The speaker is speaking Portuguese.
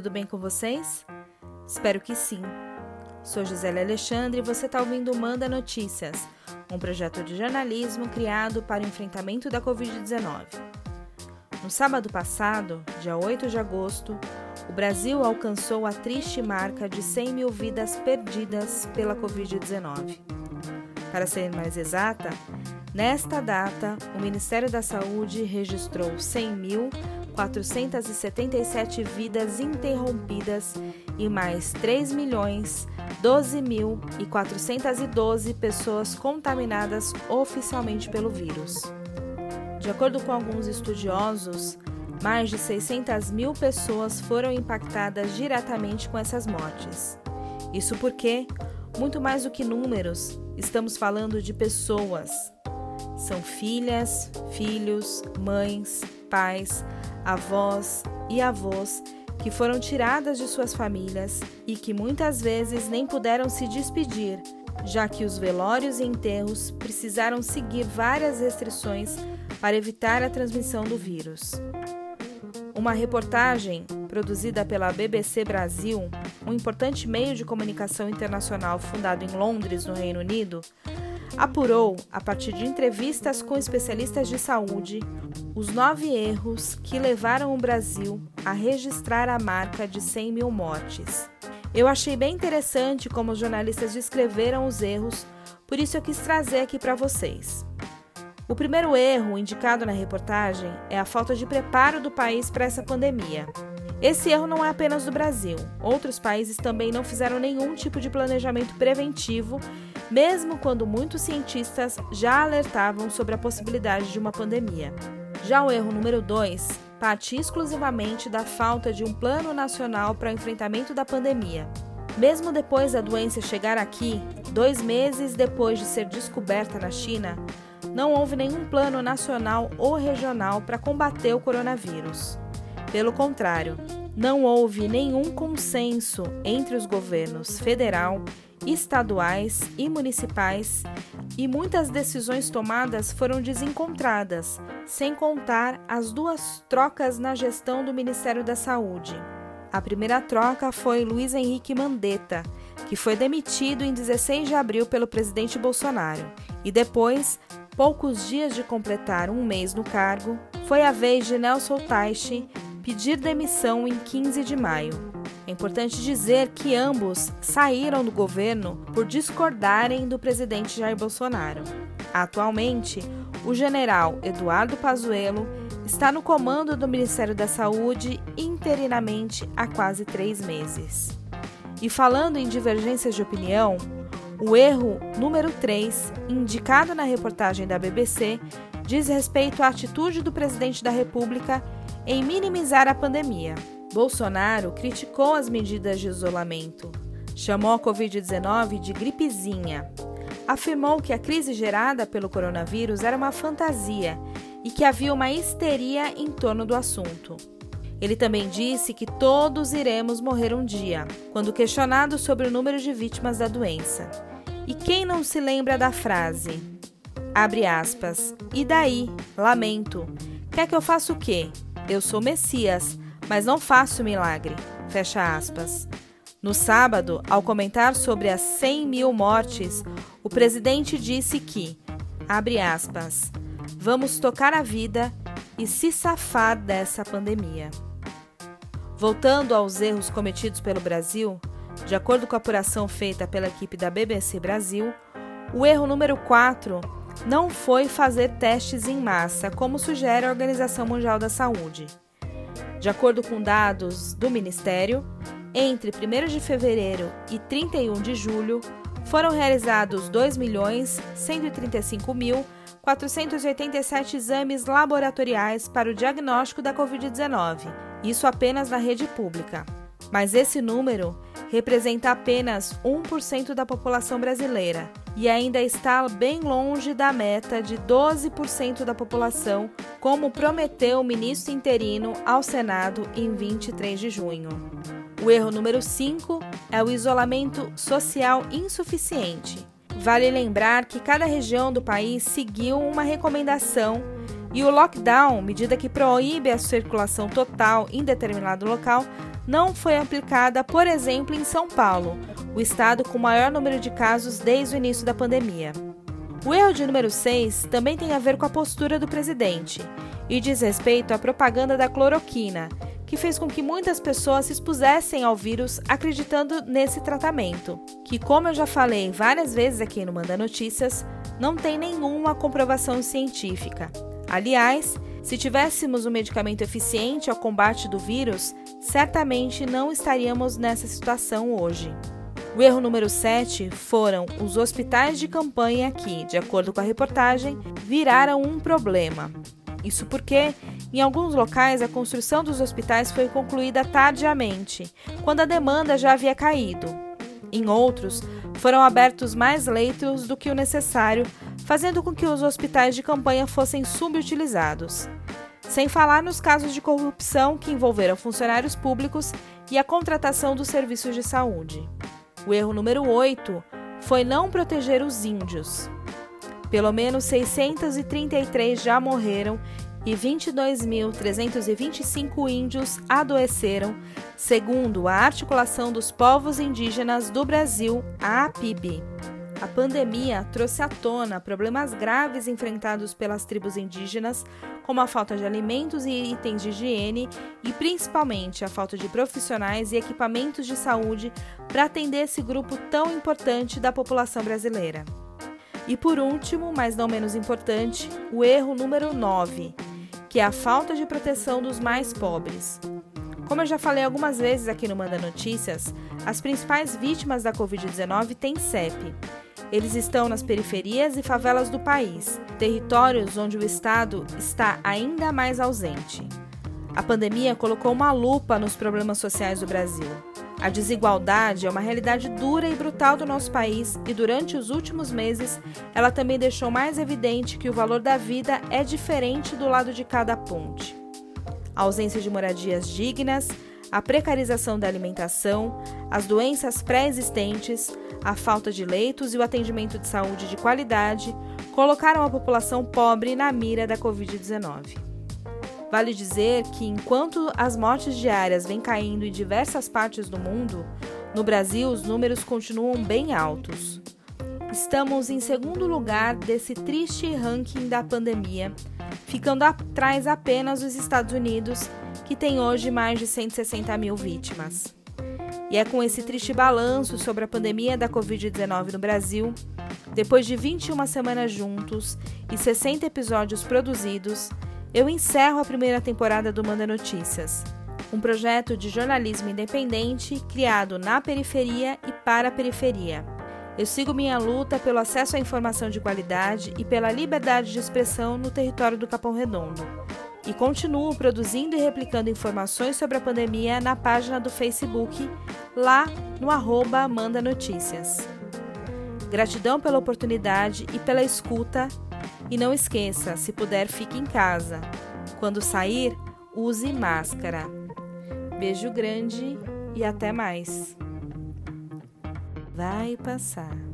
tudo bem com vocês? Espero que sim. Sou Gisele Alexandre e você está ouvindo Manda Notícias, um projeto de jornalismo criado para o enfrentamento da Covid-19. No sábado passado, dia 8 de agosto, o Brasil alcançou a triste marca de 100 mil vidas perdidas pela Covid-19. Para ser mais exata, nesta data, o Ministério da Saúde registrou 100.477 vidas interrompidas e mais 3 milhões 12.412 pessoas contaminadas oficialmente pelo vírus. De acordo com alguns estudiosos, mais de 600 mil pessoas foram impactadas diretamente com essas mortes. Isso porque, muito mais do que números, estamos falando de pessoas. São filhas, filhos, mães, pais, avós e avós que foram tiradas de suas famílias e que muitas vezes nem puderam se despedir, já que os velórios e enterros precisaram seguir várias restrições para evitar a transmissão do vírus. Uma reportagem produzida pela BBC Brasil, um importante meio de comunicação internacional fundado em Londres, no Reino Unido, apurou, a partir de entrevistas com especialistas de saúde, os nove erros que levaram o Brasil a registrar a marca de 100 mil mortes. Eu achei bem interessante como os jornalistas descreveram os erros, por isso eu quis trazer aqui para vocês. O primeiro erro indicado na reportagem é a falta de preparo do país para essa pandemia. Esse erro não é apenas do Brasil. Outros países também não fizeram nenhum tipo de planejamento preventivo, mesmo quando muitos cientistas já alertavam sobre a possibilidade de uma pandemia. Já o erro número 2 parte exclusivamente da falta de um plano nacional para o enfrentamento da pandemia. Mesmo depois da doença chegar aqui, dois meses depois de ser descoberta na China, não houve nenhum plano nacional ou regional para combater o coronavírus. Pelo contrário, não houve nenhum consenso entre os governos federal, estaduais e municipais e muitas decisões tomadas foram desencontradas, sem contar as duas trocas na gestão do Ministério da Saúde. A primeira troca foi Luiz Henrique Mandetta, que foi demitido em 16 de abril pelo presidente Bolsonaro, e depois poucos dias de completar um mês no cargo, foi a vez de Nelson Teich pedir demissão em 15 de maio. É importante dizer que ambos saíram do governo por discordarem do presidente Jair Bolsonaro. Atualmente, o general Eduardo Pazuello está no comando do Ministério da Saúde interinamente há quase três meses. E falando em divergências de opinião, o erro número 3, indicado na reportagem da BBC, diz respeito à atitude do presidente da República em minimizar a pandemia. Bolsonaro criticou as medidas de isolamento, chamou a Covid-19 de gripezinha, afirmou que a crise gerada pelo coronavírus era uma fantasia e que havia uma histeria em torno do assunto. Ele também disse que todos iremos morrer um dia, quando questionado sobre o número de vítimas da doença. E quem não se lembra da frase? Abre aspas. E daí? Lamento. Quer que eu faça o quê? Eu sou Messias, mas não faço milagre. Fecha aspas. No sábado, ao comentar sobre as 100 mil mortes, o presidente disse que, abre aspas, vamos tocar a vida e se safar dessa pandemia. Voltando aos erros cometidos pelo Brasil, de acordo com a apuração feita pela equipe da BBC Brasil, o erro número 4 não foi fazer testes em massa, como sugere a Organização Mundial da Saúde. De acordo com dados do Ministério, entre 1 de fevereiro e 31 de julho, foram realizados 2.135.487 exames laboratoriais para o diagnóstico da Covid-19, isso apenas na rede pública. Mas esse número representa apenas 1% da população brasileira e ainda está bem longe da meta de 12% da população, como prometeu o ministro interino ao Senado em 23 de junho. O erro número 5 é o isolamento social insuficiente. Vale lembrar que cada região do país seguiu uma recomendação e o lockdown, medida que proíbe a circulação total em determinado local, não foi aplicada, por exemplo, em São Paulo, o estado com maior número de casos desde o início da pandemia. O erro de número 6 também tem a ver com a postura do presidente e diz respeito à propaganda da cloroquina, que fez com que muitas pessoas se expusessem ao vírus acreditando nesse tratamento, que, como eu já falei várias vezes aqui no Manda Notícias, não tem nenhuma comprovação científica. Aliás, se tivéssemos um medicamento eficiente ao combate do vírus, certamente não estaríamos nessa situação hoje. O erro número 7 foram os hospitais de campanha que, de acordo com a reportagem, viraram um problema. Isso porque, em alguns locais, a construção dos hospitais foi concluída tardiamente, quando a demanda já havia caído. Em outros, foram abertos mais leitos do que o necessário, fazendo com que os hospitais de campanha fossem subutilizados. Sem falar nos casos de corrupção que envolveram funcionários públicos e a contratação dos serviços de saúde. O erro número 8 foi não proteger os índios. Pelo menos 633 já morreram e 22.325 índios adoeceram, segundo a Articulação dos Povos Indígenas do Brasil, a APIB. A pandemia trouxe à tona problemas graves enfrentados pelas tribos indígenas, como a falta de alimentos e itens de higiene e principalmente a falta de profissionais e equipamentos de saúde para atender esse grupo tão importante da população brasileira. E por último, mas não menos importante, o erro número 9, que é a falta de proteção dos mais pobres. Como eu já falei algumas vezes aqui no Manda Notícias, as principais vítimas da Covid-19 têm CEP eles estão nas periferias e favelas do país, territórios onde o Estado está ainda mais ausente. A pandemia colocou uma lupa nos problemas sociais do Brasil. A desigualdade é uma realidade dura e brutal do nosso país e, durante os últimos meses, ela também deixou mais evidente que o valor da vida é diferente do lado de cada ponte. A ausência de moradias dignas, a precarização da alimentação, as doenças pré-existentes, a falta de leitos e o atendimento de saúde de qualidade colocaram a população pobre na mira da Covid-19. Vale dizer que, enquanto as mortes diárias vêm caindo em diversas partes do mundo, no Brasil os números continuam bem altos. Estamos em segundo lugar desse triste ranking da pandemia, ficando atrás apenas dos Estados Unidos, que tem hoje mais de 160 mil vítimas. E é com esse triste balanço sobre a pandemia da Covid-19 no Brasil, depois de 21 semanas juntos e 60 episódios produzidos, eu encerro a primeira temporada do Manda Notícias, um projeto de jornalismo independente criado na periferia e para a periferia. Eu sigo minha luta pelo acesso à informação de qualidade e pela liberdade de expressão no território do Capão Redondo e continuo produzindo e replicando informações sobre a pandemia na página do Facebook, lá no arroba Manda Notícias. Gratidão pela oportunidade e pela escuta. E não esqueça, se puder, fique em casa. Quando sair, use máscara. Beijo grande e até mais. Vai passar.